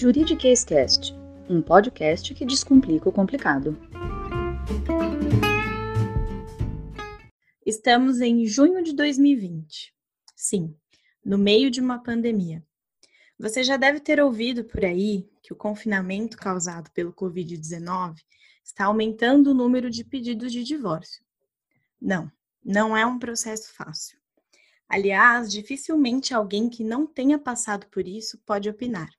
Juridiquês Cast, um podcast que descomplica o complicado. Estamos em junho de 2020. Sim, no meio de uma pandemia. Você já deve ter ouvido por aí que o confinamento causado pelo Covid-19 está aumentando o número de pedidos de divórcio. Não, não é um processo fácil. Aliás, dificilmente alguém que não tenha passado por isso pode opinar.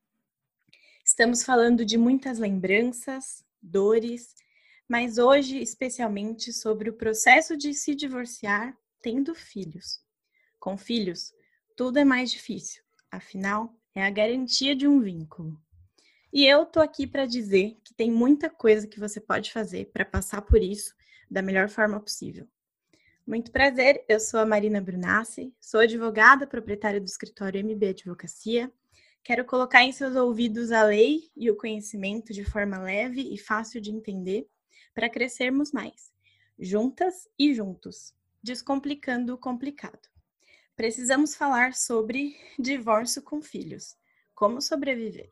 Estamos falando de muitas lembranças, dores, mas hoje especialmente sobre o processo de se divorciar tendo filhos. Com filhos, tudo é mais difícil, afinal, é a garantia de um vínculo. E eu tô aqui para dizer que tem muita coisa que você pode fazer para passar por isso da melhor forma possível. Muito prazer, eu sou a Marina Brunassi, sou advogada proprietária do escritório MB Advocacia Quero colocar em seus ouvidos a lei e o conhecimento de forma leve e fácil de entender para crescermos mais, juntas e juntos, descomplicando o complicado. Precisamos falar sobre divórcio com filhos, como sobreviver.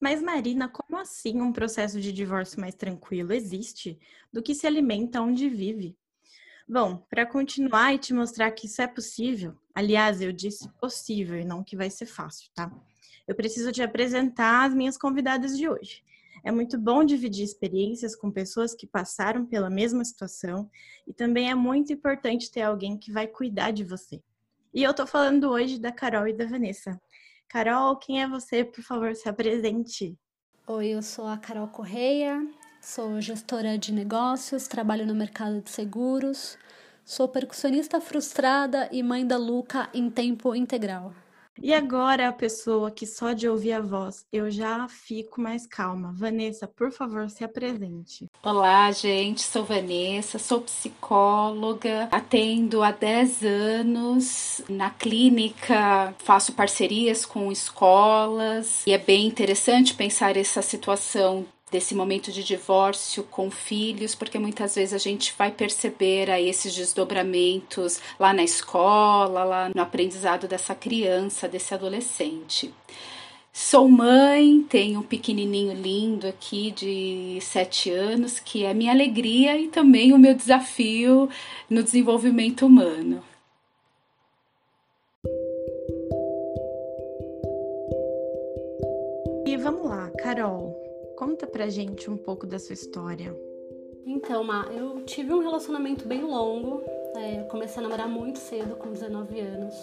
Mas, Marina, como assim um processo de divórcio mais tranquilo existe do que se alimenta onde vive? Bom, para continuar e te mostrar que isso é possível, aliás, eu disse possível e não que vai ser fácil, tá? Eu preciso te apresentar as minhas convidadas de hoje. É muito bom dividir experiências com pessoas que passaram pela mesma situação e também é muito importante ter alguém que vai cuidar de você. E eu tô falando hoje da Carol e da Vanessa. Carol, quem é você? Por favor, se apresente. Oi, eu sou a Carol Correia, Sou gestora de negócios, trabalho no mercado de seguros, sou percussionista frustrada e mãe da Luca em tempo integral. E agora a pessoa que só de ouvir a voz eu já fico mais calma. Vanessa, por favor, se apresente. Olá, gente, sou Vanessa, sou psicóloga, atendo há 10 anos na clínica, faço parcerias com escolas e é bem interessante pensar essa situação desse momento de divórcio com filhos, porque muitas vezes a gente vai perceber aí esses desdobramentos lá na escola, lá no aprendizado dessa criança, desse adolescente. Sou mãe, tenho um pequenininho lindo aqui de sete anos, que é minha alegria e também o meu desafio no desenvolvimento humano. E vamos lá, Carol. Conta pra gente um pouco da sua história. Então, Ma, eu tive um relacionamento bem longo. É, comecei a namorar muito cedo, com 19 anos.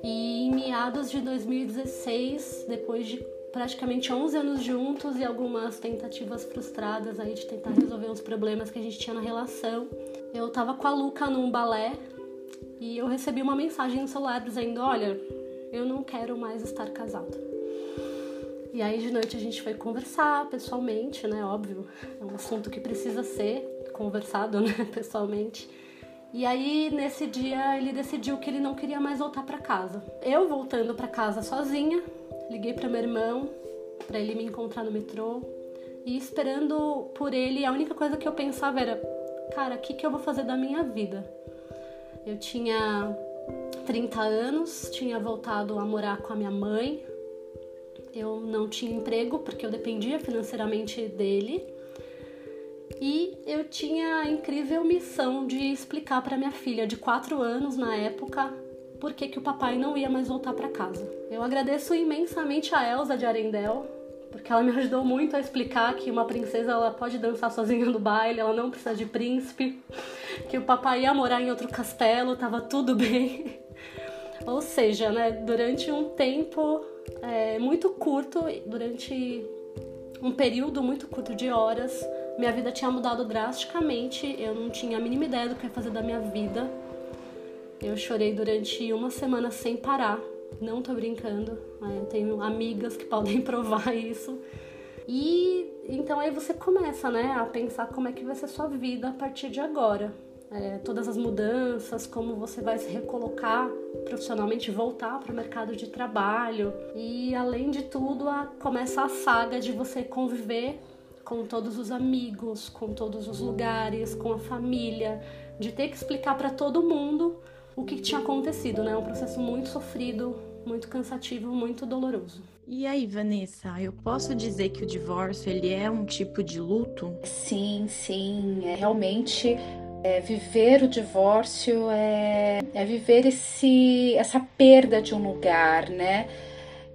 E em meados de 2016, depois de praticamente 11 anos juntos e algumas tentativas frustradas aí de tentar resolver uns problemas que a gente tinha na relação, eu tava com a Luca num balé e eu recebi uma mensagem no celular dizendo: Olha, eu não quero mais estar casada. E aí de noite a gente foi conversar pessoalmente, né? Óbvio, é um assunto que precisa ser conversado, né? Pessoalmente. E aí nesse dia ele decidiu que ele não queria mais voltar para casa. Eu voltando para casa sozinha, liguei para meu irmão para ele me encontrar no metrô e esperando por ele, a única coisa que eu pensava era, cara, o que que eu vou fazer da minha vida? Eu tinha 30 anos, tinha voltado a morar com a minha mãe, eu não tinha emprego porque eu dependia financeiramente dele. E eu tinha a incrível missão de explicar para minha filha de 4 anos na época por que, que o papai não ia mais voltar para casa. Eu agradeço imensamente a Elsa de Arendelle, porque ela me ajudou muito a explicar que uma princesa ela pode dançar sozinha no baile, ela não precisa de príncipe, que o papai ia morar em outro castelo, tava tudo bem. Ou seja, né, durante um tempo é, muito curto, durante um período muito curto de horas, minha vida tinha mudado drasticamente. Eu não tinha a mínima ideia do que ia fazer da minha vida. Eu chorei durante uma semana sem parar. Não tô brincando. Eu tenho amigas que podem provar isso. E então aí você começa, né, a pensar como é que vai ser sua vida a partir de agora é, todas as mudanças, como você vai se recolocar profissionalmente, voltar para o mercado de trabalho e, além de tudo, a, começa a saga de você conviver com todos os amigos, com todos os lugares, com a família, de ter que explicar para todo mundo o que tinha acontecido, né? É um processo muito sofrido, muito cansativo, muito doloroso. E aí, Vanessa, eu posso dizer que o divórcio ele é um tipo de luto? Sim, sim, é realmente é, viver o divórcio é, é viver esse, essa perda de um lugar, né?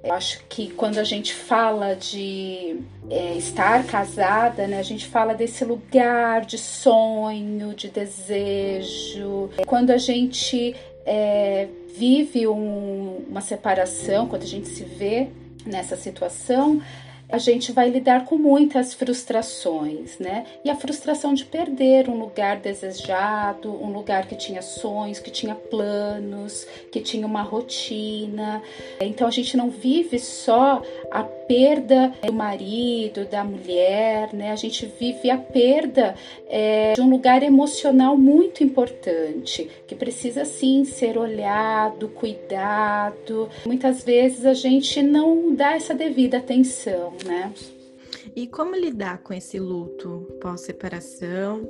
Eu acho que quando a gente fala de é, estar casada, né, a gente fala desse lugar de sonho, de desejo. Quando a gente é, vive um, uma separação, quando a gente se vê nessa situação, a gente vai lidar com muitas frustrações, né? E a frustração de perder um lugar desejado, um lugar que tinha sonhos, que tinha planos, que tinha uma rotina. Então a gente não vive só a perda do marido, da mulher, né? A gente vive a perda é, de um lugar emocional muito importante, que precisa sim ser olhado, cuidado. Muitas vezes a gente não dá essa devida atenção né? E como lidar com esse luto pós-separação,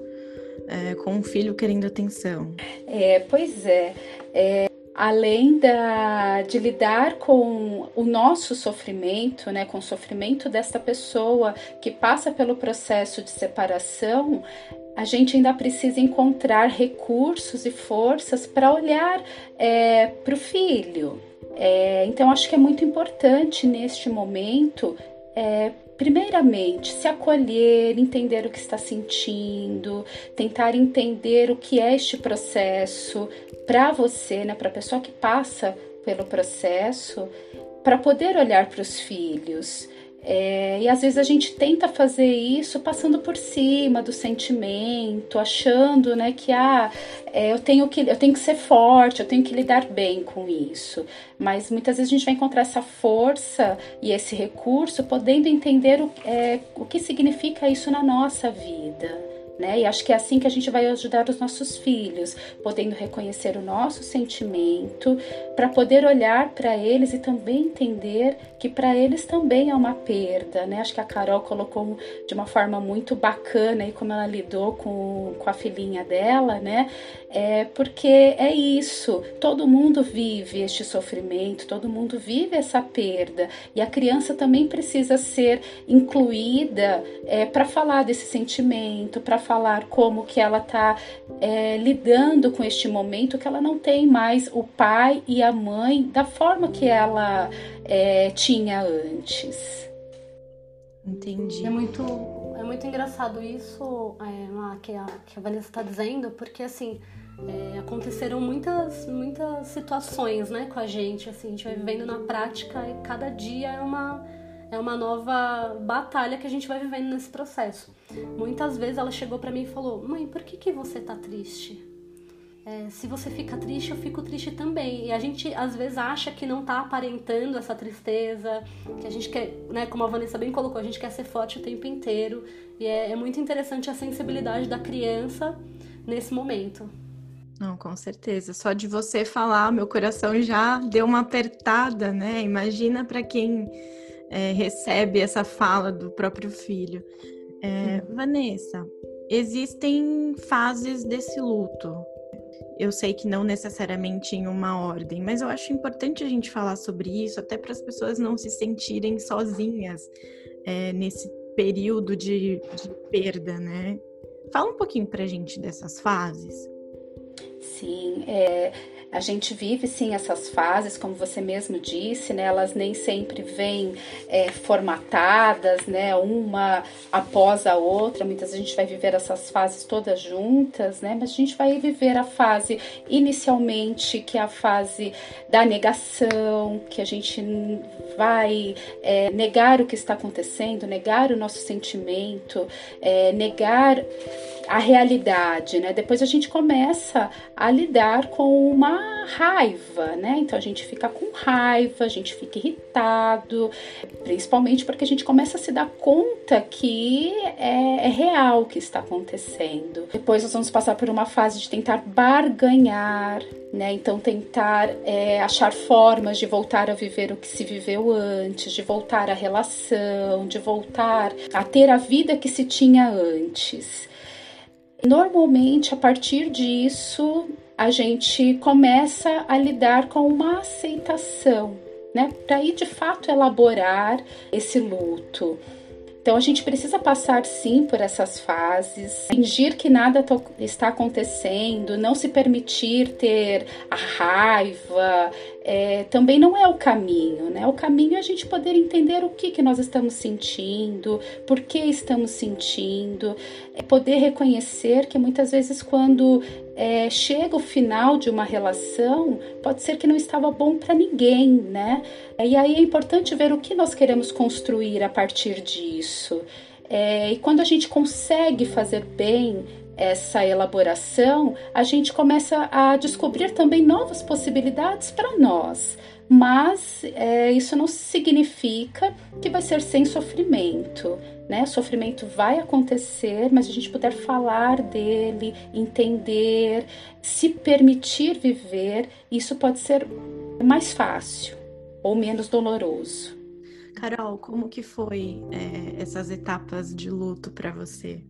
é, com um filho querendo atenção? É, pois é, é além da, de lidar com o nosso sofrimento, né, com o sofrimento desta pessoa que passa pelo processo de separação, a gente ainda precisa encontrar recursos e forças para olhar é, para o filho. É, então, acho que é muito importante neste momento é, primeiramente, se acolher, entender o que está sentindo, tentar entender o que é este processo para você, né, para a pessoa que passa pelo processo, para poder olhar para os filhos. É, e às vezes a gente tenta fazer isso passando por cima do sentimento, achando né, que ah, é, eu, tenho que, eu tenho que ser forte, eu tenho que lidar bem com isso. Mas muitas vezes a gente vai encontrar essa força e esse recurso podendo entender o, é, o que significa isso na nossa vida. Né? E acho que é assim que a gente vai ajudar os nossos filhos, podendo reconhecer o nosso sentimento, para poder olhar para eles e também entender que para eles também é uma perda, né? Acho que a Carol colocou de uma forma muito bacana e como ela lidou com, com a filhinha dela, né? É porque é isso, todo mundo vive este sofrimento, todo mundo vive essa perda e a criança também precisa ser incluída é, para falar desse sentimento, para falar como que ela está é, lidando com este momento que ela não tem mais o pai e a mãe da forma que ela é, tinha antes. Entendi. É muito, é muito engraçado isso é, que, a, que a Vanessa está dizendo, porque assim é, aconteceram muitas, muitas situações né, com a gente. Assim, a gente vai vivendo na prática e cada dia é uma é uma nova batalha que a gente vai vivendo nesse processo. Muitas vezes ela chegou para mim e falou: Mãe, por que, que você tá triste? É, se você fica triste, eu fico triste também. E a gente às vezes acha que não tá aparentando essa tristeza, que a gente quer, né, como a Vanessa bem colocou, a gente quer ser forte o tempo inteiro. E é, é muito interessante a sensibilidade da criança nesse momento. Não, com certeza. Só de você falar, meu coração já deu uma apertada, né? Imagina para quem é, recebe essa fala do próprio filho. É, Vanessa, existem fases desse luto. Eu sei que não necessariamente em uma ordem, mas eu acho importante a gente falar sobre isso, até para as pessoas não se sentirem sozinhas é, nesse período de, de perda, né? Fala um pouquinho para a gente dessas fases. Sim, é, a gente vive sim essas fases, como você mesmo disse, né? Elas nem sempre vêm é, formatadas, né? Uma após a outra. Muitas vezes a gente vai viver essas fases todas juntas, né? Mas a gente vai viver a fase inicialmente, que é a fase da negação, que a gente vai é, negar o que está acontecendo, negar o nosso sentimento, é, negar a realidade, né? Depois a gente começa a lidar com uma raiva, né? Então a gente fica com raiva, a gente fica irritado, principalmente porque a gente começa a se dar conta que é, é real o que está acontecendo. Depois nós vamos passar por uma fase de tentar barganhar, né? Então tentar é, achar formas de voltar a viver o que se viveu antes, de voltar à relação, de voltar a ter a vida que se tinha antes. Normalmente, a partir disso, a gente começa a lidar com uma aceitação, né? Para aí de fato elaborar esse luto. Então a gente precisa passar sim por essas fases, fingir que nada está acontecendo, não se permitir ter a raiva, é, também não é o caminho, né? O caminho é a gente poder entender o que, que nós estamos sentindo, por que estamos sentindo, é poder reconhecer que muitas vezes quando é, chega o final de uma relação, pode ser que não estava bom para ninguém, né? E aí é importante ver o que nós queremos construir a partir disso. É, e quando a gente consegue fazer bem essa elaboração, a gente começa a descobrir também novas possibilidades para nós. Mas é, isso não significa que vai ser sem sofrimento né? Sofrimento vai acontecer, mas a gente puder falar dele, entender, se permitir viver, isso pode ser mais fácil ou menos doloroso. Carol, como que foi é, essas etapas de luto para você?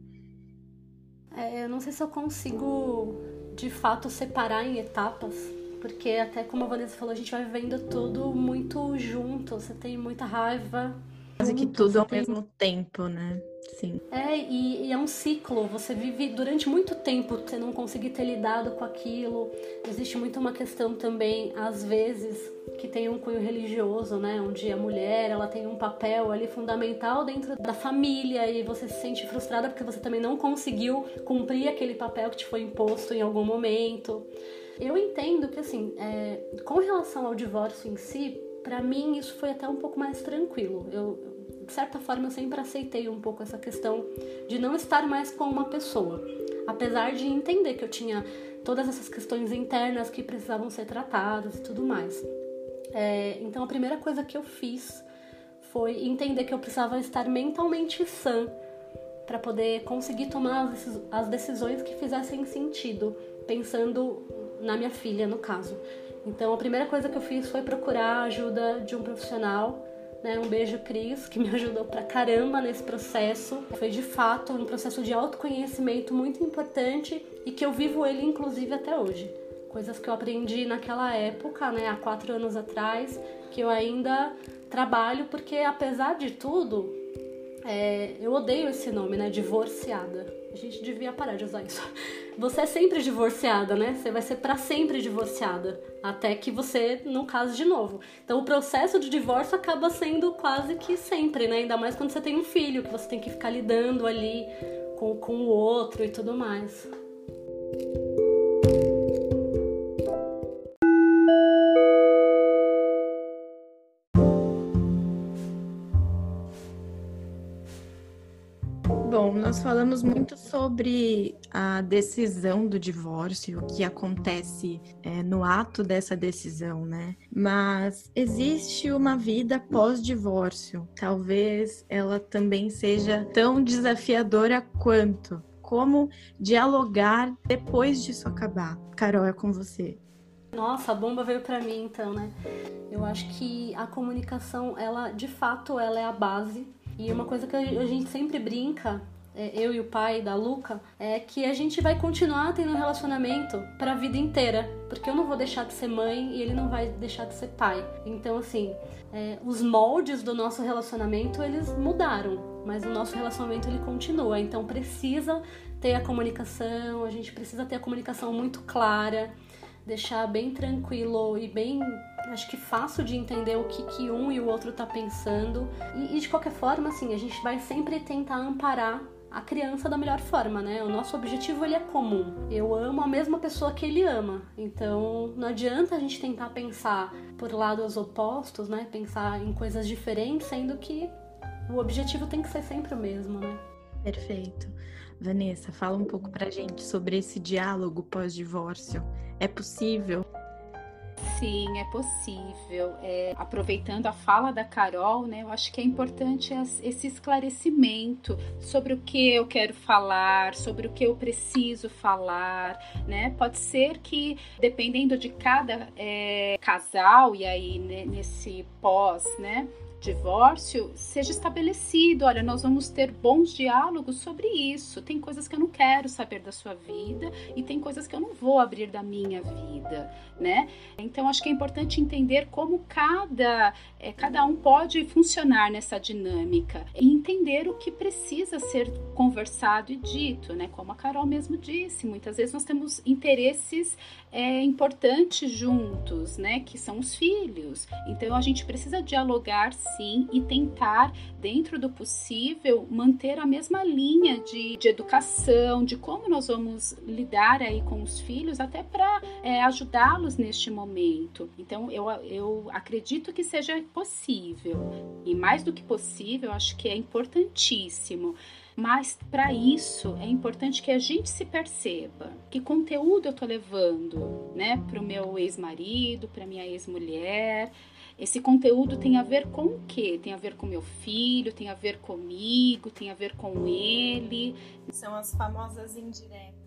É, eu não sei se eu consigo de fato separar em etapas, porque até como a Vanessa falou, a gente vai vivendo tudo muito junto. Você tem muita raiva, Quase que tudo ao mesmo tempo, né? Sim. É, e, e, é um ciclo. Você vive durante muito tempo você não conseguir ter lidado com aquilo. Existe muito uma questão também, às vezes, que tem um cunho religioso, né? Onde a mulher ela tem um papel ali fundamental dentro da família e você se sente frustrada porque você também não conseguiu cumprir aquele papel que te foi imposto em algum momento. Eu entendo que, assim, é, com relação ao divórcio em si, para mim isso foi até um pouco mais tranquilo. Eu, de certa forma, eu sempre aceitei um pouco essa questão de não estar mais com uma pessoa, apesar de entender que eu tinha todas essas questões internas que precisavam ser tratadas e tudo mais. É, então, a primeira coisa que eu fiz foi entender que eu precisava estar mentalmente sã para poder conseguir tomar as decisões que fizessem sentido, pensando na minha filha, no caso. Então a primeira coisa que eu fiz foi procurar a ajuda de um profissional. Né? Um beijo, Cris, que me ajudou pra caramba nesse processo. Foi de fato um processo de autoconhecimento muito importante e que eu vivo ele inclusive até hoje. Coisas que eu aprendi naquela época, né, há quatro anos atrás, que eu ainda trabalho, porque apesar de tudo, é, eu odeio esse nome, né? Divorciada. A gente devia parar de usar isso. Você é sempre divorciada, né? Você vai ser para sempre divorciada. Até que você não case de novo. Então o processo de divórcio acaba sendo quase que sempre, né? Ainda mais quando você tem um filho, que você tem que ficar lidando ali com, com o outro e tudo mais. Nós falamos muito sobre a decisão do divórcio, o que acontece é, no ato dessa decisão, né? Mas existe uma vida pós-divórcio. Talvez ela também seja tão desafiadora quanto. Como dialogar depois disso acabar? Carol, é com você. Nossa, a bomba veio para mim então, né? Eu acho que a comunicação, ela de fato, ela é a base e uma coisa que a gente sempre brinca eu e o pai da Luca, é que a gente vai continuar tendo um relacionamento para a vida inteira, porque eu não vou deixar de ser mãe e ele não vai deixar de ser pai. Então, assim, é, os moldes do nosso relacionamento eles mudaram, mas o nosso relacionamento ele continua. Então, precisa ter a comunicação, a gente precisa ter a comunicação muito clara, deixar bem tranquilo e bem acho que fácil de entender o que, que um e o outro tá pensando. E, e, de qualquer forma, assim, a gente vai sempre tentar amparar a criança da melhor forma, né? O nosso objetivo ele é comum. Eu amo a mesma pessoa que ele ama. Então, não adianta a gente tentar pensar por lados opostos, né? Pensar em coisas diferentes, sendo que o objetivo tem que ser sempre o mesmo, né? Perfeito. Vanessa, fala um pouco pra gente sobre esse diálogo pós-divórcio. É possível? Sim, é possível. É, aproveitando a fala da Carol, né, eu acho que é importante esse esclarecimento sobre o que eu quero falar, sobre o que eu preciso falar, né? Pode ser que, dependendo de cada é, casal, e aí né, nesse pós, né? divórcio seja estabelecido. Olha, nós vamos ter bons diálogos sobre isso. Tem coisas que eu não quero saber da sua vida e tem coisas que eu não vou abrir da minha vida, né? Então acho que é importante entender como cada é, cada um pode funcionar nessa dinâmica e entender o que precisa ser conversado e dito, né? Como a Carol mesmo disse, muitas vezes nós temos interesses é, importantes juntos, né? Que são os filhos. Então a gente precisa dialogar sim e tentar, dentro do possível, manter a mesma linha de, de educação, de como nós vamos lidar aí com os filhos, até para é, ajudá-los neste momento. Então, eu, eu acredito que seja possível, e mais do que possível, acho que é importantíssimo. Mas para isso é importante que a gente se perceba que conteúdo eu estou levando, né, para o meu ex-marido, para minha ex-mulher, esse conteúdo tem a ver com o quê? Tem a ver com meu filho, tem a ver comigo, tem a ver com ele. São as famosas indiretas.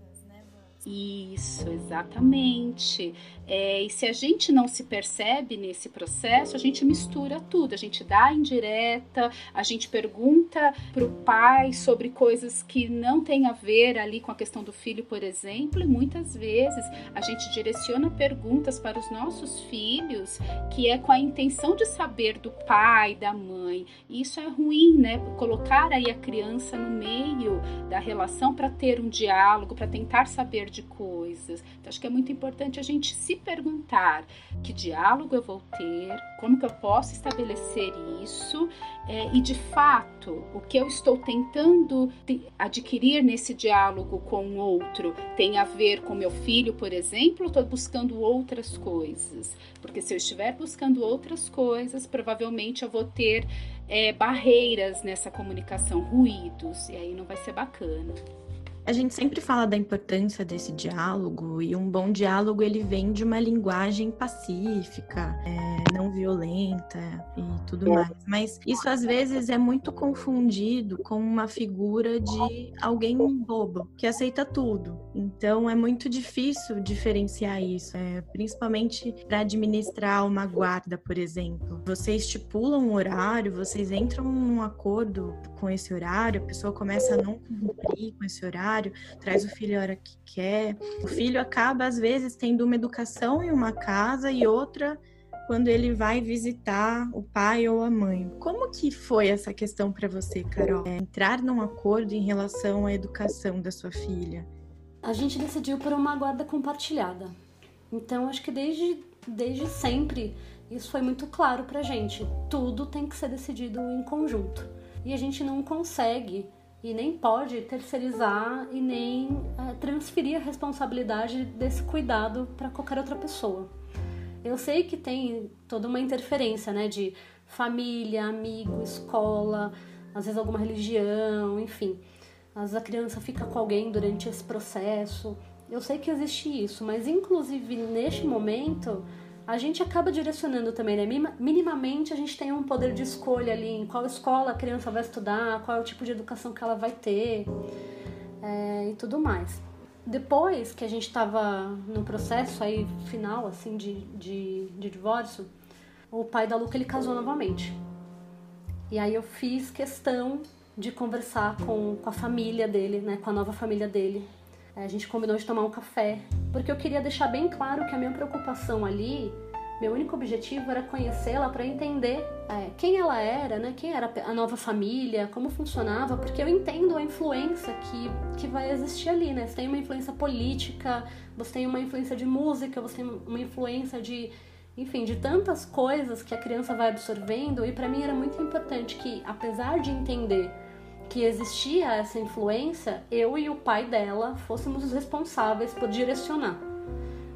Isso, exatamente. É, e se a gente não se percebe nesse processo, a gente mistura tudo. A gente dá indireta, a gente pergunta para o pai sobre coisas que não tem a ver ali com a questão do filho, por exemplo, e muitas vezes a gente direciona perguntas para os nossos filhos que é com a intenção de saber do pai, da mãe. E isso é ruim, né? Colocar aí a criança no meio da relação para ter um diálogo, para tentar saber de coisas. Então, acho que é muito importante a gente se perguntar que diálogo eu vou ter, como que eu posso estabelecer isso é, e de fato o que eu estou tentando adquirir nesse diálogo com o outro tem a ver com meu filho, por exemplo, ou estou buscando outras coisas? Porque se eu estiver buscando outras coisas, provavelmente eu vou ter é, barreiras nessa comunicação, ruídos, e aí não vai ser bacana. A gente sempre fala da importância desse diálogo e um bom diálogo ele vem de uma linguagem pacífica, é, não violenta e tudo mais. Mas isso às vezes é muito confundido com uma figura de alguém bobo que aceita tudo. Então é muito difícil diferenciar isso, é, principalmente para administrar uma guarda, por exemplo. Você estipula um horário, vocês entram num acordo com esse horário, a pessoa começa a não cumprir com esse horário horário, traz o filho a hora que quer. O filho acaba, às vezes, tendo uma educação em uma casa e outra quando ele vai visitar o pai ou a mãe. Como que foi essa questão para você, Carol? É, entrar num acordo em relação à educação da sua filha? A gente decidiu por uma guarda compartilhada. Então, acho que desde, desde sempre isso foi muito claro pra gente. Tudo tem que ser decidido em conjunto. E a gente não consegue e nem pode terceirizar e nem é, transferir a responsabilidade desse cuidado para qualquer outra pessoa. Eu sei que tem toda uma interferência, né, de família, amigo, escola, às vezes alguma religião, enfim. Às vezes a criança fica com alguém durante esse processo. Eu sei que existe isso, mas inclusive neste momento a gente acaba direcionando também, né? Minimamente a gente tem um poder de escolha ali em qual escola a criança vai estudar, qual é o tipo de educação que ela vai ter é, e tudo mais. Depois que a gente estava no processo aí final, assim, de, de, de divórcio, o pai da Luca ele casou novamente. E aí eu fiz questão de conversar com, com a família dele, né, com a nova família dele, a gente combinou de tomar um café, porque eu queria deixar bem claro que a minha preocupação ali, meu único objetivo era conhecê-la para entender é, quem ela era, né? Quem era a nova família, como funcionava, porque eu entendo a influência que, que vai existir ali, né? Você tem uma influência política, você tem uma influência de música, você tem uma influência de enfim, de tantas coisas que a criança vai absorvendo, e para mim era muito importante que, apesar de entender que existia essa influência, eu e o pai dela fôssemos os responsáveis por direcionar.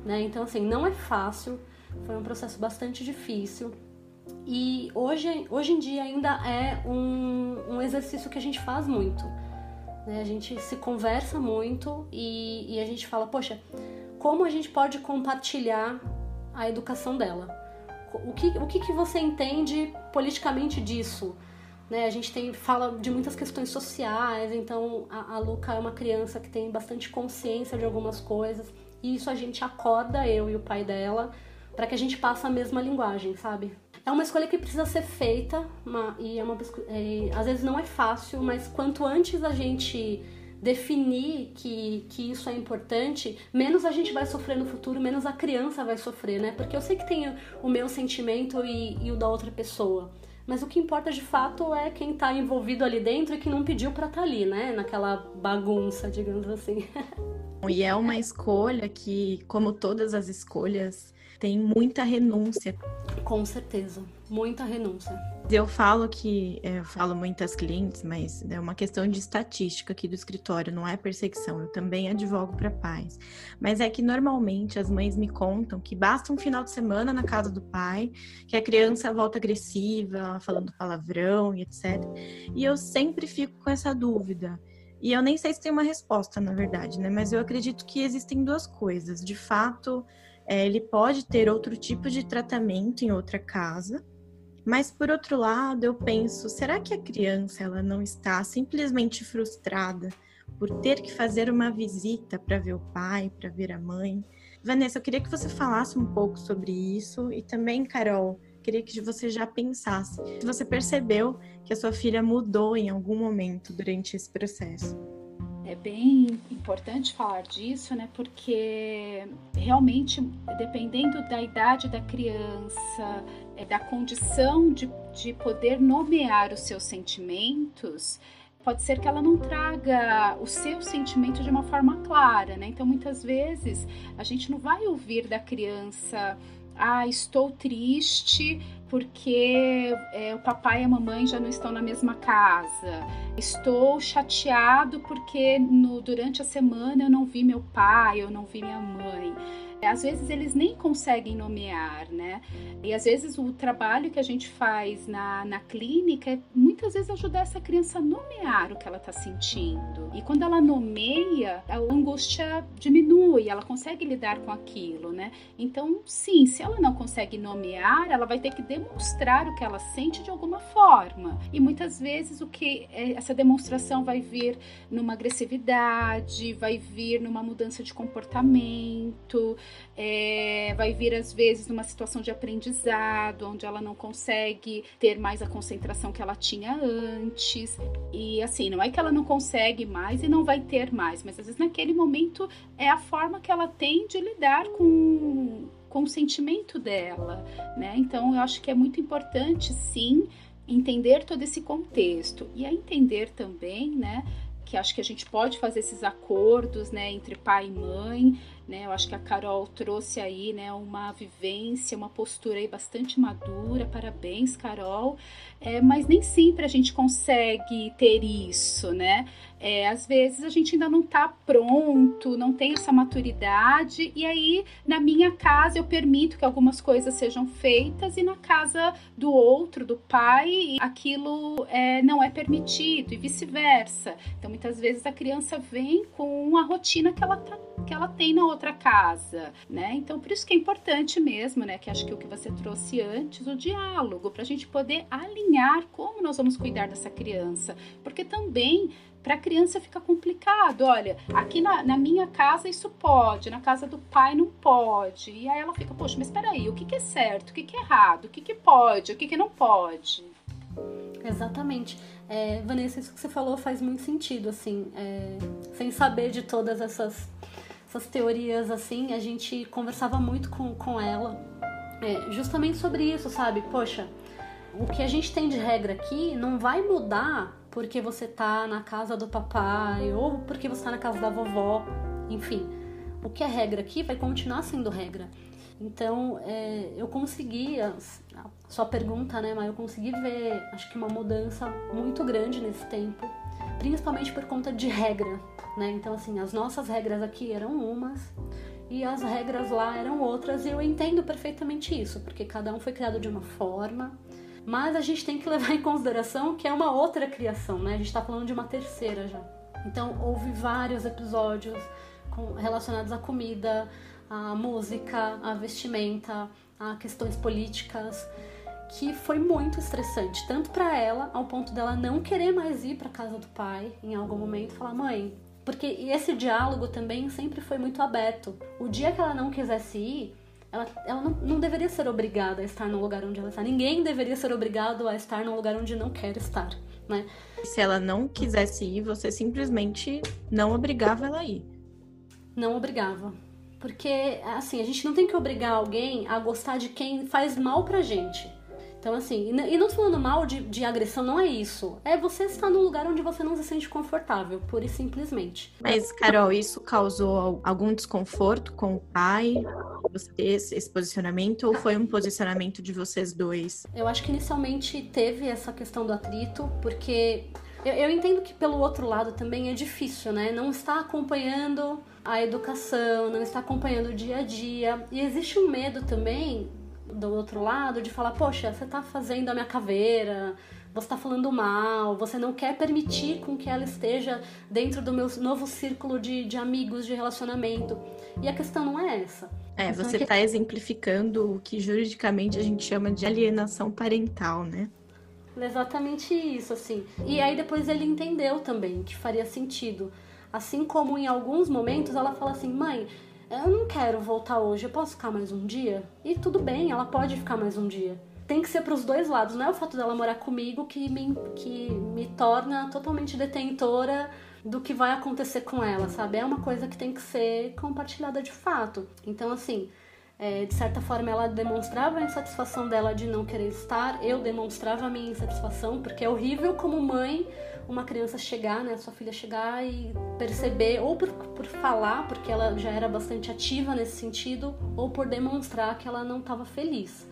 Né? Então, assim, não é fácil, foi um processo bastante difícil. E hoje, hoje em dia ainda é um, um exercício que a gente faz muito. né? A gente se conversa muito e, e a gente fala, poxa, como a gente pode compartilhar a educação dela? O que, o que, que você entende politicamente disso? Né, a gente tem, fala de muitas questões sociais, então a, a Luca é uma criança que tem bastante consciência de algumas coisas, e isso a gente acorda, eu e o pai dela, para que a gente passe a mesma linguagem, sabe? É uma escolha que precisa ser feita, uma, e é uma, é, às vezes não é fácil, mas quanto antes a gente definir que, que isso é importante, menos a gente vai sofrer no futuro, menos a criança vai sofrer, né? Porque eu sei que tem o meu sentimento e, e o da outra pessoa. Mas o que importa de fato é quem está envolvido ali dentro e que não pediu para estar tá ali, né? Naquela bagunça, digamos assim. e é uma escolha que, como todas as escolhas, tem muita renúncia. Com certeza, muita renúncia. Eu falo que, é, eu falo muitas clientes, mas é uma questão de estatística aqui do escritório, não é perseguição. Eu também advogo para pais. Mas é que normalmente as mães me contam que basta um final de semana na casa do pai, que a criança volta agressiva, falando palavrão e etc. E eu sempre fico com essa dúvida. E eu nem sei se tem uma resposta, na verdade, né? Mas eu acredito que existem duas coisas. De fato, é, ele pode ter outro tipo de tratamento em outra casa, mas por outro lado, eu penso, será que a criança ela não está simplesmente frustrada por ter que fazer uma visita para ver o pai, para ver a mãe? Vanessa, eu queria que você falasse um pouco sobre isso e também, Carol, queria que você já pensasse se você percebeu que a sua filha mudou em algum momento durante esse processo. É bem importante falar disso, né? Porque realmente, dependendo da idade da criança, é, da condição de, de poder nomear os seus sentimentos, pode ser que ela não traga o seu sentimento de uma forma clara, né? Então, muitas vezes, a gente não vai ouvir da criança, ah, estou triste porque é, o papai e a mamãe já não estão na mesma casa. Estou chateado porque no, durante a semana eu não vi meu pai, eu não vi minha mãe. Às vezes eles nem conseguem nomear, né? E às vezes o trabalho que a gente faz na, na clínica é muitas vezes ajudar essa criança a nomear o que ela está sentindo. E quando ela nomeia, a angústia diminui, ela consegue lidar com aquilo, né? Então, sim, se ela não consegue nomear, ela vai ter que demonstrar o que ela sente de alguma forma. E muitas vezes o que é, essa demonstração vai vir numa agressividade, vai vir numa mudança de comportamento, é, vai vir às vezes numa situação de aprendizado, onde ela não consegue ter mais a concentração que ela tinha antes. E assim, não é que ela não consegue mais e não vai ter mais, mas às vezes naquele momento é a forma que ela tem de lidar com, com o sentimento dela, né? Então eu acho que é muito importante, sim, entender todo esse contexto e a entender também, né? Que acho que a gente pode fazer esses acordos, né, entre pai e mãe, né? Eu acho que a Carol trouxe aí, né, uma vivência, uma postura aí bastante madura. Parabéns, Carol. É, mas nem sempre a gente consegue ter isso, né? É, às vezes a gente ainda não está pronto, não tem essa maturidade, e aí na minha casa eu permito que algumas coisas sejam feitas, e na casa do outro, do pai, aquilo é, não é permitido, e vice-versa. Então muitas vezes a criança vem com a rotina que ela, tá, que ela tem na outra casa, né? Então por isso que é importante mesmo, né? Que acho que o que você trouxe antes, o diálogo, para a gente poder alinhar como nós vamos cuidar dessa criança, porque também para a criança fica complicado. Olha, aqui na, na, minha casa isso pode, na casa do pai não pode. E aí ela fica, poxa, mas espera aí, o que, que é certo, o que, que é errado, o que, que pode, o que, que não pode. Exatamente. É, Vanessa, isso que você falou faz muito sentido, assim, é, sem saber de todas essas, essas teorias, assim, a gente conversava muito com, com ela, é, justamente sobre isso, sabe? Poxa, o que a gente tem de regra aqui não vai mudar porque você tá na casa do papai ou porque você tá na casa da vovó, enfim. O que é regra aqui vai continuar sendo regra. Então, é, eu consegui, a, sua pergunta, né, mas eu consegui ver, acho que uma mudança muito grande nesse tempo, principalmente por conta de regra, né? Então, assim, as nossas regras aqui eram umas e as regras lá eram outras, e eu entendo perfeitamente isso, porque cada um foi criado de uma forma, mas a gente tem que levar em consideração que é uma outra criação, né? A gente está falando de uma terceira já. Então, houve vários episódios relacionados à comida, à música, à vestimenta, a questões políticas, que foi muito estressante, tanto para ela, ao ponto dela não querer mais ir para casa do pai em algum momento, falar: "Mãe, porque esse diálogo também sempre foi muito aberto. O dia que ela não quisesse ir, ela, ela não, não, deveria ser obrigada a estar no lugar onde ela está. Ninguém deveria ser obrigado a estar no lugar onde não quer estar, né? Se ela não quisesse ir, você simplesmente não obrigava ela a ir. Não obrigava. Porque, assim, a gente não tem que obrigar alguém a gostar de quem faz mal pra gente. Então, assim, e não falando mal de, de agressão, não é isso. É você estar num lugar onde você não se sente confortável, pura e simplesmente. Mas, Carol, isso causou algum desconforto com o pai? Você ter esse posicionamento? Ou foi um posicionamento de vocês dois? Eu acho que inicialmente teve essa questão do atrito, porque eu, eu entendo que pelo outro lado também é difícil, né? Não está acompanhando a educação, não está acompanhando o dia a dia. E existe um medo também do outro lado de falar, poxa, você tá fazendo a minha caveira, você tá falando mal, você não quer permitir com que ela esteja dentro do meu novo círculo de, de amigos, de relacionamento. E a questão não é essa. É, você está é que... exemplificando o que juridicamente a gente chama de alienação parental, né? Exatamente isso, assim. E aí depois ele entendeu também que faria sentido. Assim como em alguns momentos ela fala assim, mãe, eu não quero voltar hoje, eu posso ficar mais um dia? E tudo bem, ela pode ficar mais um dia. Tem que ser para os dois lados, não é o fato dela morar comigo que me, que me torna totalmente detentora do que vai acontecer com ela, sabe? É uma coisa que tem que ser compartilhada de fato. Então, assim, é, de certa forma ela demonstrava a insatisfação dela de não querer estar, eu demonstrava a minha insatisfação, porque é horrível como mãe uma criança chegar, né, sua filha chegar e perceber, ou por, por falar, porque ela já era bastante ativa nesse sentido, ou por demonstrar que ela não estava feliz.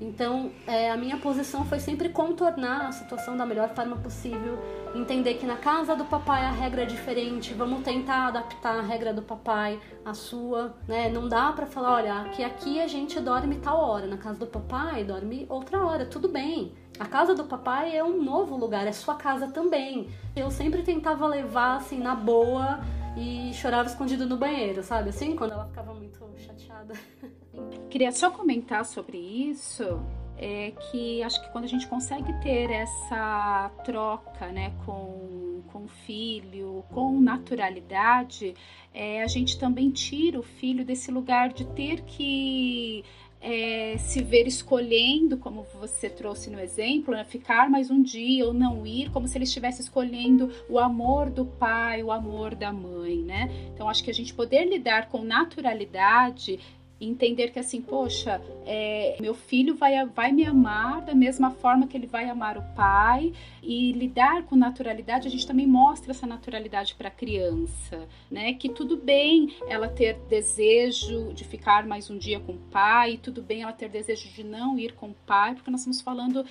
Então, é, a minha posição foi sempre contornar a situação da melhor forma possível, entender que na casa do papai a regra é diferente, vamos tentar adaptar a regra do papai à sua, né? Não dá para falar, olha, que aqui a gente dorme tal hora, na casa do papai dorme outra hora, tudo bem. A casa do papai é um novo lugar, é sua casa também. Eu sempre tentava levar assim na boa e chorava escondido no banheiro, sabe? Assim, quando ela ficava muito chateada. Queria só comentar sobre isso, é que acho que quando a gente consegue ter essa troca, né, com, com o filho, com naturalidade, é, a gente também tira o filho desse lugar de ter que é, se ver escolhendo, como você trouxe no exemplo, né, ficar mais um dia ou não ir, como se ele estivesse escolhendo o amor do pai, o amor da mãe, né? Então acho que a gente poder lidar com naturalidade entender que assim, poxa, é, meu filho vai, vai me amar da mesma forma que ele vai amar o pai e lidar com naturalidade, a gente também mostra essa naturalidade para a criança, né? Que tudo bem ela ter desejo de ficar mais um dia com o pai, tudo bem ela ter desejo de não ir com o pai, porque nós estamos falando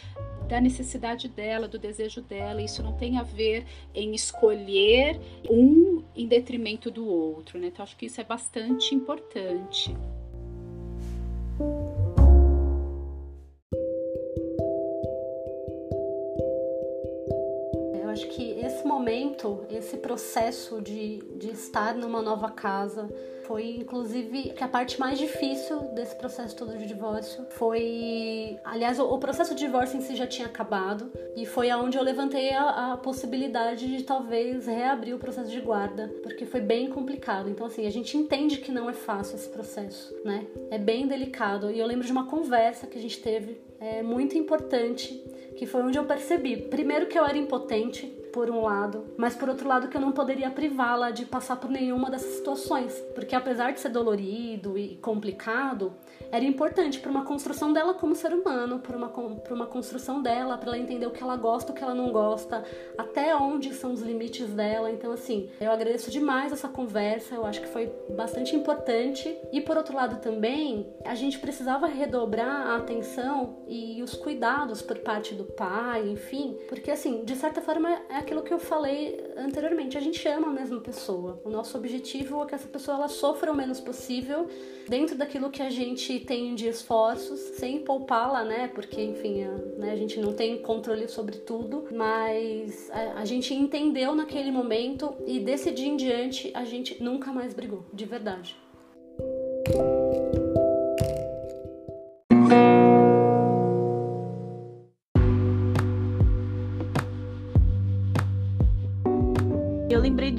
da necessidade dela, do desejo dela. Isso não tem a ver em escolher um em detrimento do outro, né? Então acho que isso é bastante importante. Eu acho que esse momento, esse processo de, de estar numa nova casa, foi inclusive que a parte mais difícil desse processo todo de divórcio foi, aliás, o, processo de divórcio em si já tinha acabado e foi aonde eu levantei a, a, possibilidade de talvez reabrir o processo de guarda, porque foi bem complicado. Então assim, a gente entende que não é fácil esse processo, né? É bem delicado. E eu lembro de uma conversa que a gente teve é, muito importante, que foi onde eu percebi, primeiro que eu era impotente por um lado, mas por outro lado que eu não poderia privá-la de passar por nenhuma dessas situações, porque apesar de ser dolorido e complicado, era importante para uma construção dela como ser humano, para uma, para uma construção dela, para ela entender o que ela gosta, o que ela não gosta, até onde são os limites dela. Então, assim, eu agradeço demais essa conversa, eu acho que foi bastante importante. E por outro lado também, a gente precisava redobrar a atenção e os cuidados por parte do pai, enfim, porque assim, de certa forma é aquilo que eu falei anteriormente, a gente ama a mesma pessoa. O nosso objetivo é que essa pessoa ela sofra o menos possível dentro daquilo que a gente de esforços, sem poupá-la, né? Porque, enfim, a, né, a, gente não tem controle sobre tudo, mas a, a gente entendeu naquele momento e desse dia em diante a gente nunca mais brigou, de verdade.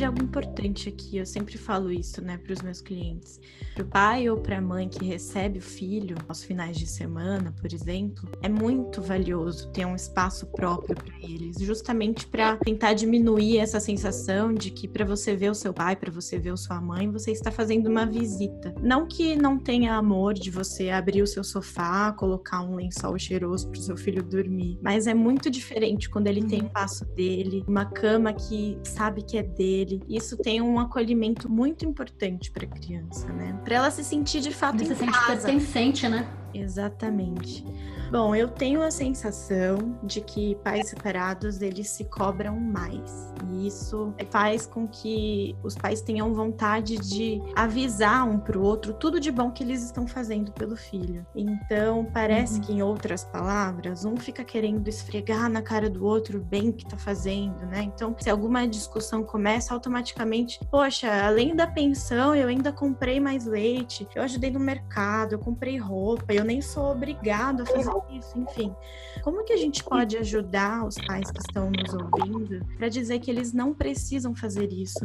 Algo importante aqui, eu sempre falo isso, né, para os meus clientes. Para o pai ou para a mãe que recebe o filho aos finais de semana, por exemplo, é muito valioso ter um espaço próprio para eles, justamente para tentar diminuir essa sensação de que para você ver o seu pai, para você ver a sua mãe, você está fazendo uma visita. Não que não tenha amor de você abrir o seu sofá, colocar um lençol cheiroso para o seu filho dormir, mas é muito diferente quando ele tem um espaço dele, uma cama que sabe que é dele Isso tem um acolhimento muito importante para a criança, né? Para ela se sentir de fato Você em sente casa. pertencente, né? Exatamente. Bom, eu tenho a sensação de que pais separados eles se cobram mais. E isso faz com que os pais tenham vontade de avisar um para o outro tudo de bom que eles estão fazendo pelo filho. Então, parece uhum. que em outras palavras, um fica querendo esfregar na cara do outro o bem que está fazendo, né? Então, se alguma discussão começa automaticamente, poxa, além da pensão, eu ainda comprei mais leite, eu ajudei no mercado, eu comprei roupa, eu nem sou obrigado a fazer isso, enfim. Como que a gente pode ajudar os pais que estão nos ouvindo para dizer que eles não precisam fazer isso?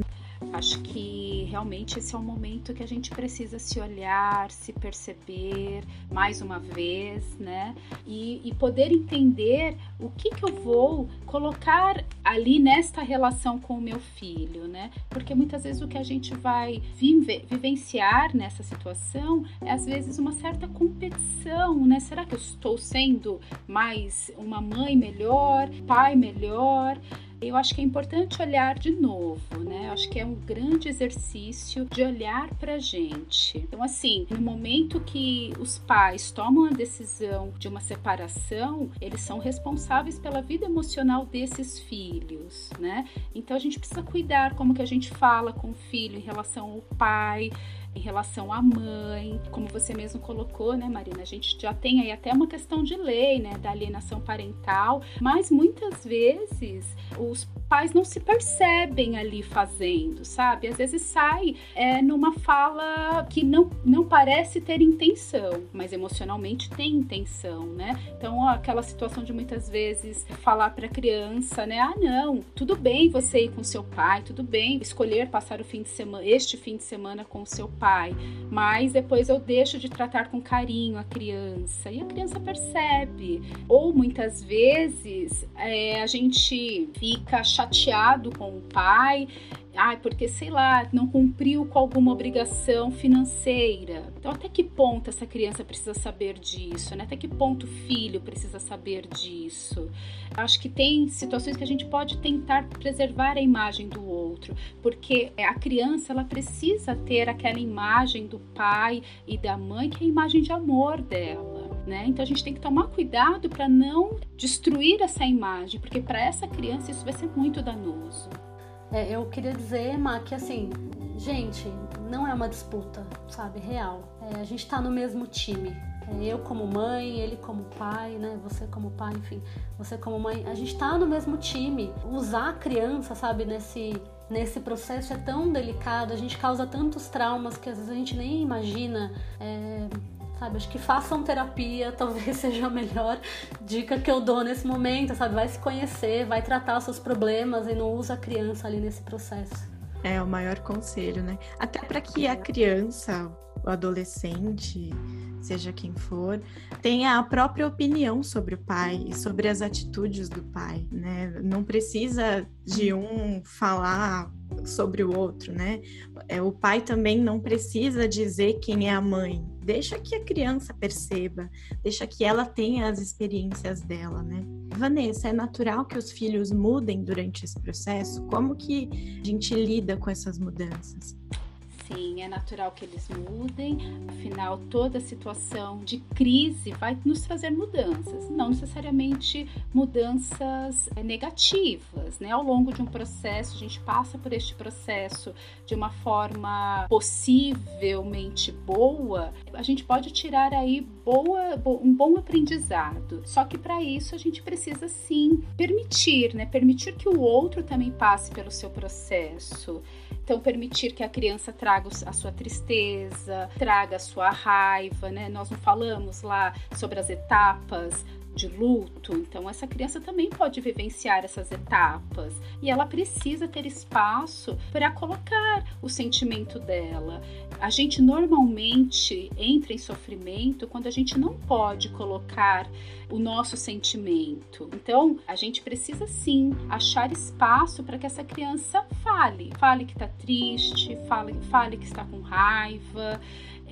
Acho que realmente esse é o momento que a gente precisa se olhar, se perceber mais uma vez, né? E, e poder entender o que, que eu vou colocar ali nesta relação com o meu filho, né? Porque muitas vezes o que a gente vai vive, vivenciar nessa situação é às vezes uma certa competição, né? Será que eu estou sendo mais uma mãe melhor, pai melhor? Eu acho que é importante olhar de novo, né? Eu acho que é um grande exercício de olhar para gente. Então, assim, no momento que os pais tomam a decisão de uma separação, eles são responsáveis pela vida emocional desses filhos, né? Então, a gente precisa cuidar como que a gente fala com o filho em relação ao pai em relação à mãe, como você mesmo colocou, né, Marina? A gente já tem aí até uma questão de lei, né, da alienação parental, mas muitas vezes os pais não se percebem ali fazendo, sabe? Às vezes sai é, numa fala que não, não parece ter intenção, mas emocionalmente tem intenção, né? Então, aquela situação de muitas vezes falar para a criança, né? Ah, não, tudo bem você ir com seu pai, tudo bem escolher passar o fim de semana, este fim de semana com o seu pai pai, mas depois eu deixo de tratar com carinho a criança e a criança percebe. Ou muitas vezes é, a gente fica chateado com o pai Ai, porque sei lá, não cumpriu com alguma obrigação financeira. Então, até que ponto essa criança precisa saber disso, né? Até que ponto o filho precisa saber disso? Acho que tem situações que a gente pode tentar preservar a imagem do outro, porque a criança ela precisa ter aquela imagem do pai e da mãe que é a imagem de amor dela. Né? Então a gente tem que tomar cuidado para não destruir essa imagem, porque para essa criança isso vai ser muito danoso. É, eu queria dizer, Ma, que assim, gente, não é uma disputa, sabe, real. É, a gente tá no mesmo time. É, eu como mãe, ele como pai, né? Você como pai, enfim, você como mãe. A gente tá no mesmo time. Usar a criança, sabe, nesse nesse processo é tão delicado, a gente causa tantos traumas que às vezes a gente nem imagina. É, sabe? Acho que façam terapia, talvez seja a melhor dica que eu dou nesse momento, sabe? Vai se conhecer, vai tratar os seus problemas e não usa a criança ali nesse processo. É o maior conselho, né? Até para que a criança, adolescente, seja quem for, tenha a própria opinião sobre o pai e sobre as atitudes do pai, né? Não precisa de um falar sobre o outro, né? É, o pai também não precisa dizer quem é a mãe. Deixa que a criança perceba, deixa que ela tenha as experiências dela, né? Vanessa, é natural que os filhos mudem durante esse processo? Como que a gente lida com essas mudanças? Sim, é natural que eles mudem. Afinal, toda situação de crise vai nos trazer mudanças, não necessariamente mudanças eh, negativas, né? Ao longo de um processo, a gente passa por este processo de uma forma possivelmente boa, a gente pode tirar aí boa, um bom aprendizado. Só que para isso a gente precisa sim permitir, né? Permitir que o outro também passe pelo seu processo. Então, permitir que a criança traga a sua tristeza, traga a sua raiva, né? Nós não falamos lá sobre as etapas de luto. Então, essa criança também pode vivenciar essas etapas e ela precisa ter espaço para colocar o sentimento dela. A gente normalmente entra em sofrimento quando a gente não pode colocar o nosso sentimento. Então, a gente precisa sim achar espaço para que essa criança fale. Fale que está triste, fale, fale que está com raiva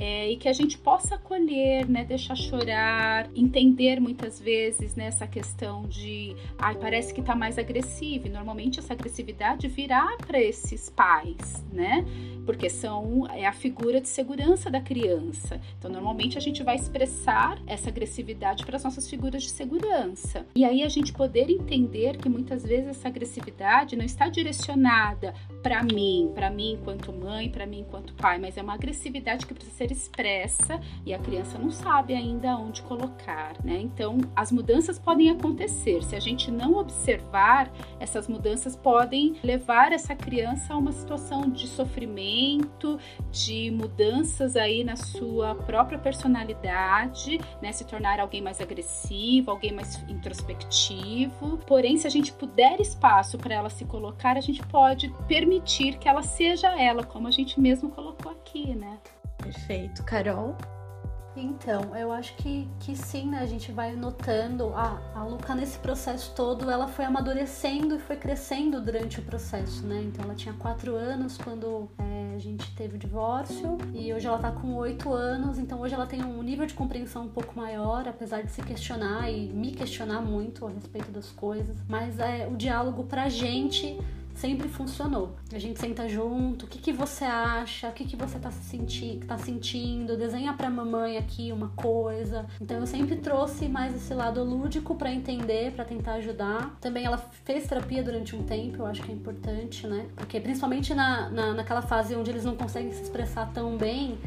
é, e que a gente possa acolher, né, deixar chorar, entender muitas vezes né, questão de, ai, parece que está mais agressivo. E normalmente essa agressividade virá para esses pais, né? Porque são é a figura de segurança da criança. Então, normalmente a gente vai expressar essa agressividade para as nossas figuras de segurança. E aí a gente poder entender que muitas vezes essa agressividade não está direcionada para mim, para mim enquanto mãe, para mim enquanto pai, mas é uma agressividade que precisa ser expressa e a criança não sabe ainda onde colocar, né? Então, as mudanças podem acontecer. Se a gente não observar, essas mudanças podem levar essa criança a uma situação de sofrimento, de mudanças aí na sua própria personalidade, né? Se tornar alguém mais agressivo, alguém mais introspectivo. Porém, se a gente puder espaço para ela se colocar, a gente pode permitir que ela seja ela, como a gente mesmo colocou aqui, né? Perfeito. Carol? Então, eu acho que, que sim, né? A gente vai notando a, a Luca nesse processo todo, ela foi amadurecendo e foi crescendo durante o processo, né? Então, ela tinha quatro anos quando é, a gente teve o divórcio e hoje ela tá com oito anos, então hoje ela tem um nível de compreensão um pouco maior, apesar de se questionar e me questionar muito a respeito das coisas. Mas é o diálogo pra gente sempre funcionou. A gente senta junto, o que, que você acha, o que, que você tá, senti tá sentindo, desenha pra mamãe aqui uma coisa. Então eu sempre trouxe mais esse lado lúdico para entender, para tentar ajudar. Também ela fez terapia durante um tempo, eu acho que é importante, né? Porque principalmente na, na, naquela fase onde eles não conseguem se expressar tão bem,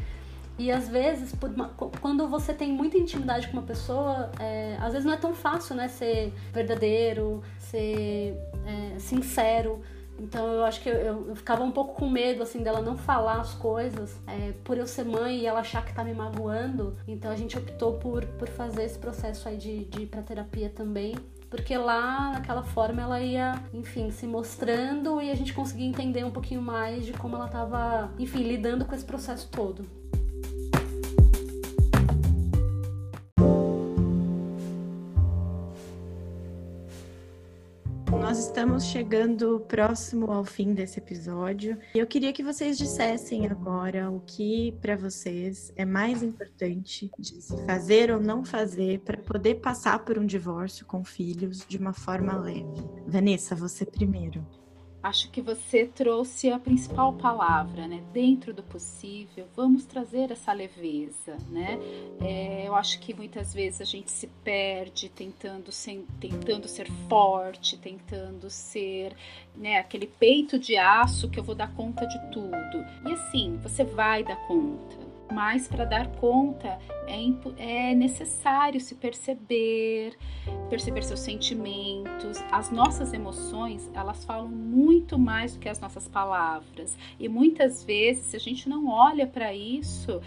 e às vezes, uma, quando você tem muita intimidade com uma pessoa, é, às vezes não é tão fácil, né? Ser verdadeiro, ser é, sincero. Então eu acho que eu, eu, ficava um pouco com medo assim dela não falar as coisas é, por eu ser mãe e ela achar que tá me magoando. Então a gente optou por, por fazer esse processo aí de, de ir pra terapia também. Porque lá, naquela forma, ela ia, enfim, se mostrando e a gente conseguia entender um pouquinho mais de como ela tava, enfim, lidando com esse processo todo. Nós estamos chegando próximo ao fim desse episódio. Eu queria que vocês dissessem agora o que para vocês é mais importante de se fazer ou não fazer para poder passar por um divórcio com filhos de uma forma leve. Vanessa, você primeiro. Acho que você trouxe a principal palavra, né? Dentro do possível, vamos trazer essa leveza, né? É, eu acho que muitas vezes a gente se perde tentando ser, tentando ser forte, tentando ser, né? Aquele peito de aço que eu vou dar conta de tudo. E assim, você vai dar conta mas para dar conta é, é necessário se perceber, perceber seus sentimentos. As nossas emoções, elas falam muito mais do que as nossas palavras. E muitas vezes, se a gente não olha para isso,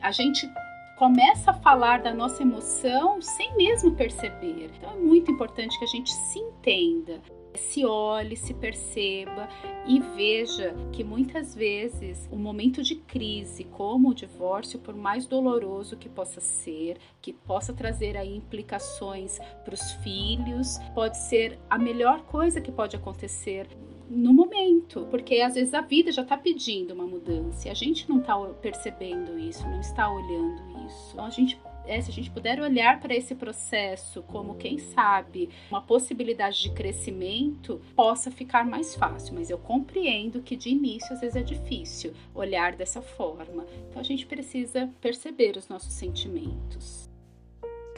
a gente começa a falar da nossa emoção sem mesmo perceber. Então é muito importante que a gente se entenda se olhe, se perceba e veja que muitas vezes o momento de crise, como o divórcio, por mais doloroso que possa ser, que possa trazer aí implicações para os filhos, pode ser a melhor coisa que pode acontecer no momento, porque às vezes a vida já está pedindo uma mudança e a gente não está percebendo isso, não está olhando isso. Então a gente é, se a gente puder olhar para esse processo como, quem sabe, uma possibilidade de crescimento, possa ficar mais fácil. Mas eu compreendo que de início às vezes é difícil olhar dessa forma. Então a gente precisa perceber os nossos sentimentos.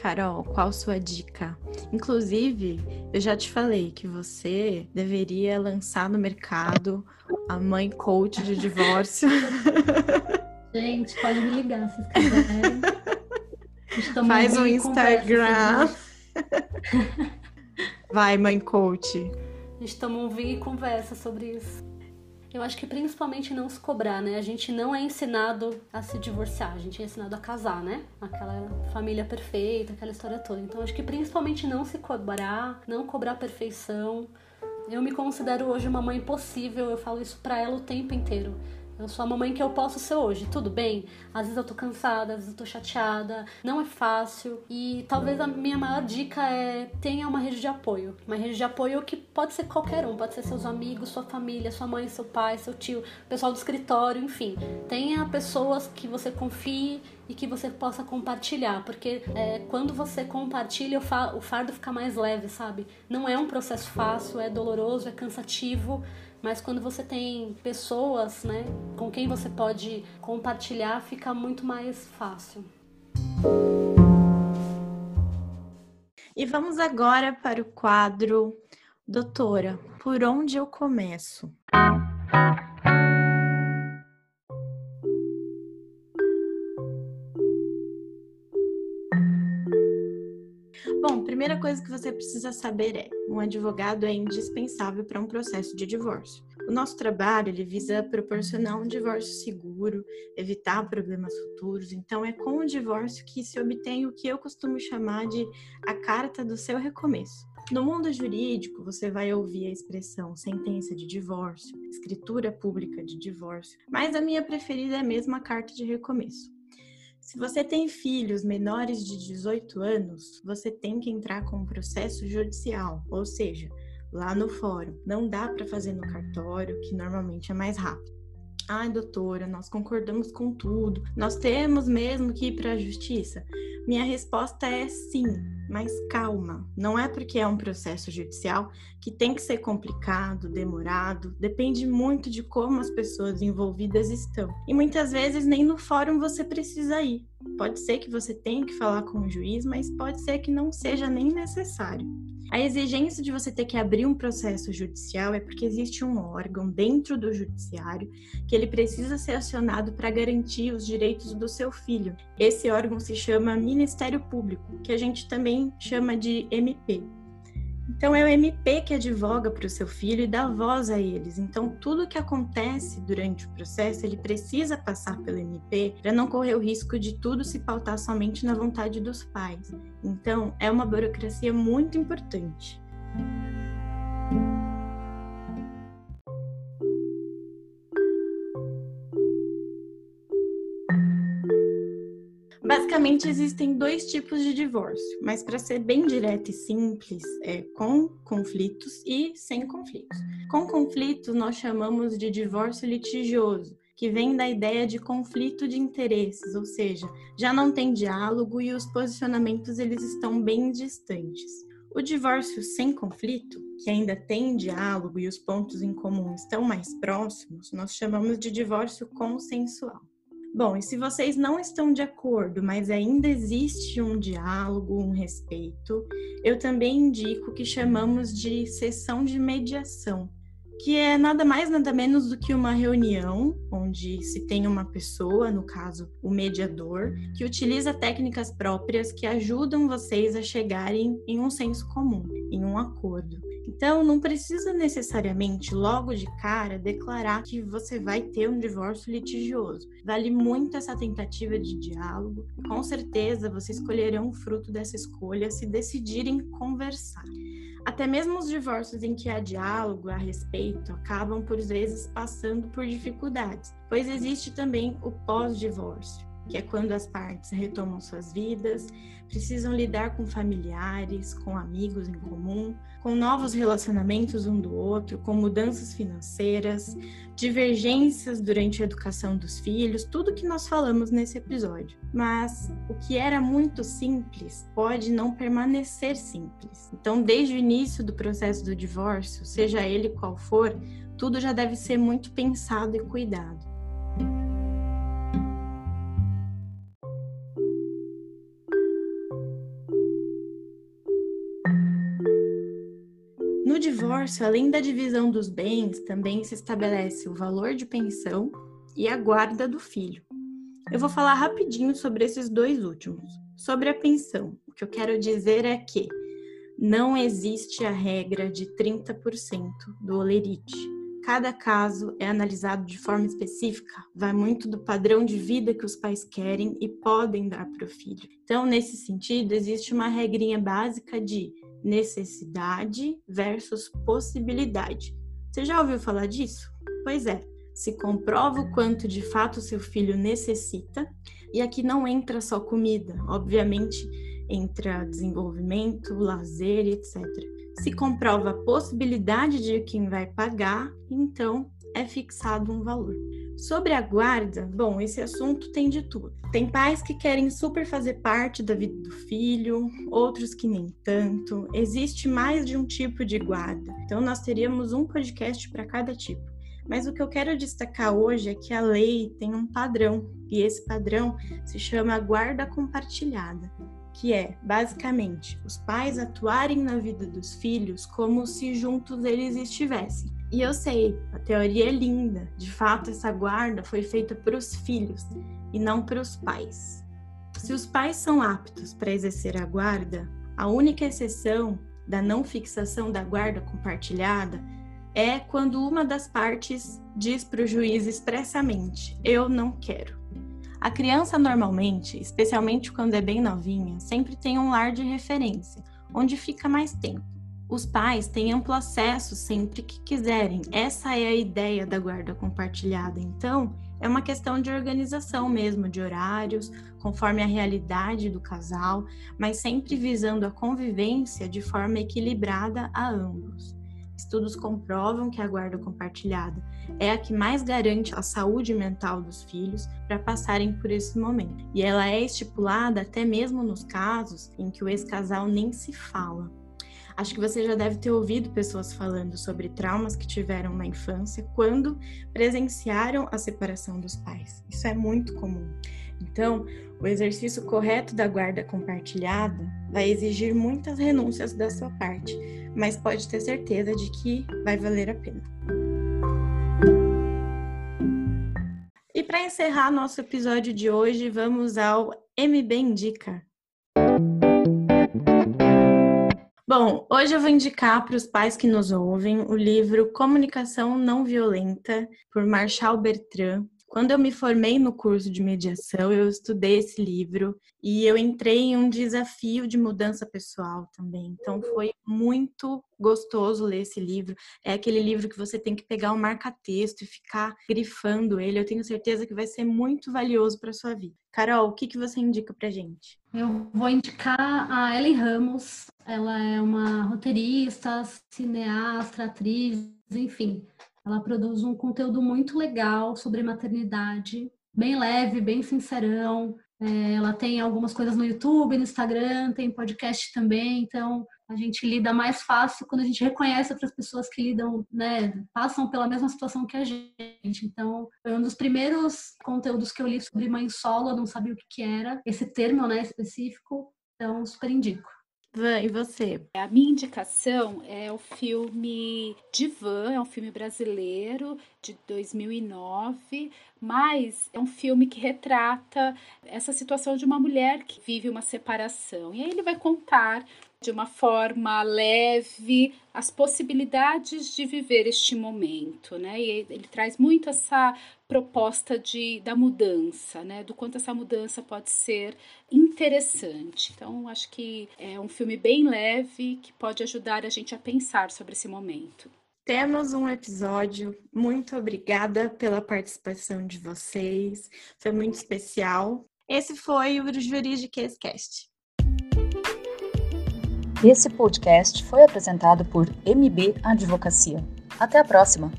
Carol, qual sua dica? Inclusive, eu já te falei que você deveria lançar no mercado a mãe coach de divórcio. Gente, pode me ligar se quiserem. Faz um Instagram. Vai, mãe coach. A gente toma um vinho e conversa sobre isso. Eu acho que principalmente não se cobrar, né? A gente não é ensinado a se divorciar, a gente é ensinado a casar, né? Aquela família perfeita, aquela história toda. Então acho que principalmente não se cobrar, não cobrar perfeição. Eu me considero hoje uma mãe possível, eu falo isso pra ela o tempo inteiro. Eu sou a mamãe que eu posso ser hoje, tudo bem? Às vezes eu tô cansada, às vezes eu tô chateada, não é fácil. E talvez a minha maior dica é tenha uma rede de apoio. Uma rede de apoio que pode ser qualquer um, pode ser seus amigos, sua família, sua mãe, seu pai, seu tio, pessoal do escritório, enfim. Tenha pessoas que você confie e que você possa compartilhar, porque é, quando você compartilha, o, fa o fardo fica mais leve, sabe? Não é um processo fácil, é doloroso, é cansativo, mas quando você tem pessoas, né, com quem você pode compartilhar, fica muito mais fácil. E vamos agora para o quadro Doutora, por onde eu começo? Primeira coisa que você precisa saber é: um advogado é indispensável para um processo de divórcio. O nosso trabalho ele visa proporcionar um divórcio seguro, evitar problemas futuros. Então, é com o divórcio que se obtém o que eu costumo chamar de a carta do seu recomeço. No mundo jurídico, você vai ouvir a expressão sentença de divórcio, escritura pública de divórcio, mas a minha preferida é mesmo a carta de recomeço. Se você tem filhos menores de 18 anos, você tem que entrar com um processo judicial, ou seja, lá no fórum. Não dá para fazer no cartório, que normalmente é mais rápido. Ai, doutora, nós concordamos com tudo. Nós temos mesmo que ir para a justiça? Minha resposta é sim, mas calma. Não é porque é um processo judicial que tem que ser complicado, demorado. Depende muito de como as pessoas envolvidas estão. E muitas vezes nem no fórum você precisa ir. Pode ser que você tenha que falar com o juiz, mas pode ser que não seja nem necessário. A exigência de você ter que abrir um processo judicial é porque existe um órgão dentro do judiciário que ele precisa ser acionado para garantir os direitos do seu filho. Esse órgão se chama Ministério Público, que a gente também chama de MP. Então é o MP que advoga para o seu filho e dá voz a eles. Então tudo que acontece durante o processo, ele precisa passar pelo MP para não correr o risco de tudo se pautar somente na vontade dos pais. Então é uma burocracia muito importante. Basicamente, existem dois tipos de divórcio, mas para ser bem direto e simples, é com conflitos e sem conflitos. Com conflitos, nós chamamos de divórcio litigioso, que vem da ideia de conflito de interesses, ou seja, já não tem diálogo e os posicionamentos eles estão bem distantes. O divórcio sem conflito, que ainda tem diálogo e os pontos em comum estão mais próximos, nós chamamos de divórcio consensual. Bom, e se vocês não estão de acordo, mas ainda existe um diálogo, um respeito, eu também indico o que chamamos de sessão de mediação, que é nada mais, nada menos do que uma reunião onde se tem uma pessoa, no caso, o mediador, que utiliza técnicas próprias que ajudam vocês a chegarem em um senso comum, em um acordo. Então, não precisa necessariamente, logo de cara, declarar que você vai ter um divórcio litigioso. Vale muito essa tentativa de diálogo. Com certeza, vocês escolherão o fruto dessa escolha se decidirem conversar. Até mesmo os divórcios em que há diálogo a respeito acabam, por vezes, passando por dificuldades, pois existe também o pós-divórcio que é quando as partes retomam suas vidas, precisam lidar com familiares, com amigos em comum, com novos relacionamentos um do outro, com mudanças financeiras, divergências durante a educação dos filhos, tudo que nós falamos nesse episódio. Mas o que era muito simples pode não permanecer simples. Então, desde o início do processo do divórcio, seja ele qual for, tudo já deve ser muito pensado e cuidado. Divórcio, além da divisão dos bens, também se estabelece o valor de pensão e a guarda do filho. Eu vou falar rapidinho sobre esses dois últimos. Sobre a pensão, o que eu quero dizer é que não existe a regra de 30% do olerite. Cada caso é analisado de forma específica, vai muito do padrão de vida que os pais querem e podem dar para o filho. Então, nesse sentido, existe uma regrinha básica de necessidade versus possibilidade. Você já ouviu falar disso? Pois é, se comprova o quanto de fato seu filho necessita, e aqui não entra só comida, obviamente entra desenvolvimento, lazer, etc. Se comprova a possibilidade de quem vai pagar, então é fixado um valor. Sobre a guarda, bom, esse assunto tem de tudo. Tem pais que querem super fazer parte da vida do filho, outros que nem tanto. Existe mais de um tipo de guarda. Então nós teríamos um podcast para cada tipo. Mas o que eu quero destacar hoje é que a lei tem um padrão, e esse padrão se chama guarda compartilhada que é, basicamente, os pais atuarem na vida dos filhos como se juntos eles estivessem. E eu sei, a teoria é linda. De fato, essa guarda foi feita para os filhos e não para os pais. Se os pais são aptos para exercer a guarda, a única exceção da não fixação da guarda compartilhada é quando uma das partes diz para o juiz expressamente: Eu não quero. A criança normalmente, especialmente quando é bem novinha, sempre tem um lar de referência, onde fica mais tempo. Os pais têm amplo acesso sempre que quiserem. Essa é a ideia da guarda compartilhada. Então, é uma questão de organização mesmo, de horários, conforme a realidade do casal, mas sempre visando a convivência de forma equilibrada a ambos. Estudos comprovam que a guarda compartilhada é a que mais garante a saúde mental dos filhos para passarem por esse momento. E ela é estipulada até mesmo nos casos em que o ex-casal nem se fala. Acho que você já deve ter ouvido pessoas falando sobre traumas que tiveram na infância quando presenciaram a separação dos pais. Isso é muito comum. Então, o exercício correto da guarda compartilhada vai exigir muitas renúncias da sua parte, mas pode ter certeza de que vai valer a pena. E para encerrar nosso episódio de hoje, vamos ao MB Indica. Bom, hoje eu vou indicar para os pais que nos ouvem o livro Comunicação Não Violenta, por Marshall Bertrand. Quando eu me formei no curso de mediação, eu estudei esse livro e eu entrei em um desafio de mudança pessoal também. Então foi muito gostoso ler esse livro. É aquele livro que você tem que pegar um marca-texto e ficar grifando ele. Eu tenho certeza que vai ser muito valioso para sua vida. Carol, o que, que você indica para gente? Eu vou indicar a Ellen Ramos. Ela é uma roteirista, cineasta, atriz, enfim. Ela produz um conteúdo muito legal sobre maternidade, bem leve, bem sincerão. É, ela tem algumas coisas no YouTube, no Instagram, tem podcast também, então a gente lida mais fácil quando a gente reconhece outras pessoas que lidam, né, passam pela mesma situação que a gente. Então, foi um dos primeiros conteúdos que eu li sobre mãe solo, eu não sabia o que, que era, esse termo, né, específico, então super indico. Van, e você? A minha indicação é o filme Divan, é um filme brasileiro de 2009, mas é um filme que retrata essa situação de uma mulher que vive uma separação. E aí ele vai contar de uma forma leve as possibilidades de viver este momento, né? E ele traz muito essa proposta de da mudança, né? Do quanto essa mudança pode ser interessante. Então, acho que é um filme bem leve que pode ajudar a gente a pensar sobre esse momento. Temos um episódio. Muito obrigada pela participação de vocês. Foi muito especial. Esse foi o Juridiquês Cast. Esse podcast foi apresentado por MB Advocacia. Até a próxima!